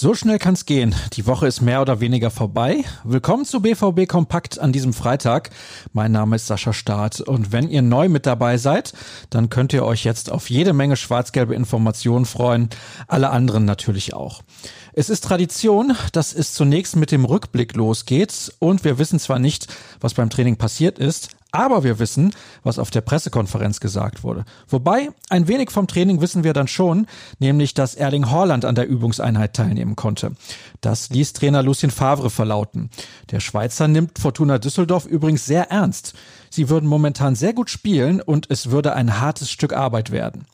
So schnell kann's gehen. Die Woche ist mehr oder weniger vorbei. Willkommen zu BVB Kompakt an diesem Freitag. Mein Name ist Sascha Staat und wenn ihr neu mit dabei seid, dann könnt ihr euch jetzt auf jede Menge schwarz-gelbe Informationen freuen. Alle anderen natürlich auch. Es ist Tradition, dass es zunächst mit dem Rückblick losgeht und wir wissen zwar nicht, was beim Training passiert ist, aber wir wissen, was auf der Pressekonferenz gesagt wurde. Wobei, ein wenig vom Training wissen wir dann schon, nämlich, dass Erling Haaland an der Übungseinheit teilnehmen konnte. Das ließ Trainer Lucien Favre verlauten. Der Schweizer nimmt Fortuna Düsseldorf übrigens sehr ernst. Sie würden momentan sehr gut spielen und es würde ein hartes Stück Arbeit werden.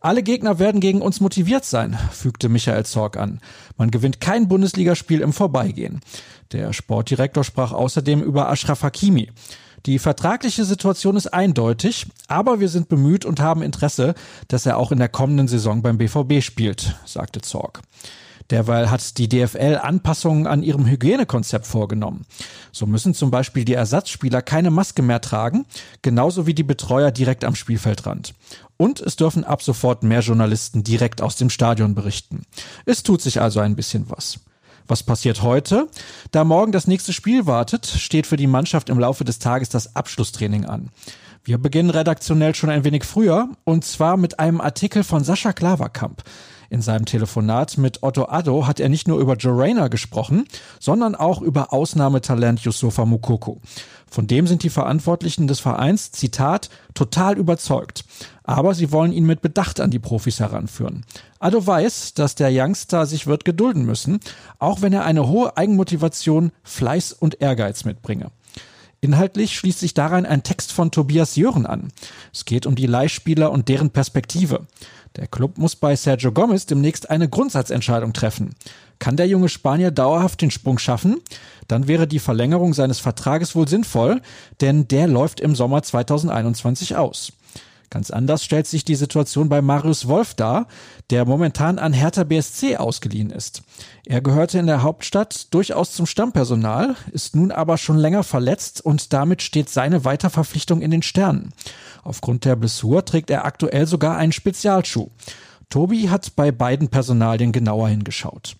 Alle Gegner werden gegen uns motiviert sein, fügte Michael Zorg an. Man gewinnt kein Bundesligaspiel im Vorbeigehen. Der Sportdirektor sprach außerdem über Ashraf Hakimi. Die vertragliche Situation ist eindeutig, aber wir sind bemüht und haben Interesse, dass er auch in der kommenden Saison beim BVB spielt, sagte Zorg. Derweil hat die DFL Anpassungen an ihrem Hygienekonzept vorgenommen. So müssen zum Beispiel die Ersatzspieler keine Maske mehr tragen, genauso wie die Betreuer direkt am Spielfeldrand. Und es dürfen ab sofort mehr Journalisten direkt aus dem Stadion berichten. Es tut sich also ein bisschen was. Was passiert heute? Da morgen das nächste Spiel wartet, steht für die Mannschaft im Laufe des Tages das Abschlusstraining an. Wir beginnen redaktionell schon ein wenig früher, und zwar mit einem Artikel von Sascha Klaverkamp. In seinem Telefonat mit Otto Addo hat er nicht nur über Joe gesprochen, sondern auch über Ausnahmetalent Yusufa Mukoko. Von dem sind die Verantwortlichen des Vereins, Zitat, total überzeugt. Aber sie wollen ihn mit Bedacht an die Profis heranführen. Addo weiß, dass der Youngster sich wird gedulden müssen, auch wenn er eine hohe Eigenmotivation, Fleiß und Ehrgeiz mitbringe. Inhaltlich schließt sich daran ein Text von Tobias Jören an. Es geht um die Leihspieler und deren Perspektive. Der Club muss bei Sergio Gomez demnächst eine Grundsatzentscheidung treffen. Kann der junge Spanier dauerhaft den Sprung schaffen? Dann wäre die Verlängerung seines Vertrages wohl sinnvoll, denn der läuft im Sommer 2021 aus. Ganz anders stellt sich die Situation bei Marius Wolf dar, der momentan an Hertha BSC ausgeliehen ist. Er gehörte in der Hauptstadt durchaus zum Stammpersonal, ist nun aber schon länger verletzt und damit steht seine Weiterverpflichtung in den Sternen. Aufgrund der Blessur trägt er aktuell sogar einen Spezialschuh. Tobi hat bei beiden Personalien genauer hingeschaut.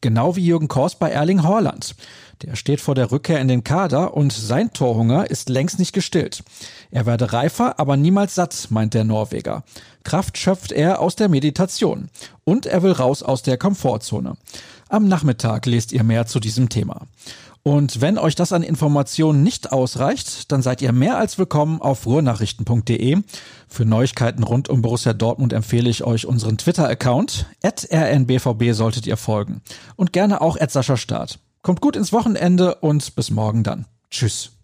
Genau wie Jürgen Kors bei Erling Haaland. Der steht vor der Rückkehr in den Kader und sein Torhunger ist längst nicht gestillt. Er werde reifer, aber niemals satt, meint der Norweger. Kraft schöpft er aus der Meditation. Und er will raus aus der Komfortzone. Am Nachmittag lest ihr mehr zu diesem Thema. Und wenn euch das an Informationen nicht ausreicht, dann seid ihr mehr als willkommen auf ruhrnachrichten.de. Für Neuigkeiten rund um Borussia Dortmund empfehle ich euch unseren Twitter-Account. At rnbvb solltet ihr folgen. Und gerne auch at Sascha Start. Kommt gut ins Wochenende und bis morgen dann. Tschüss.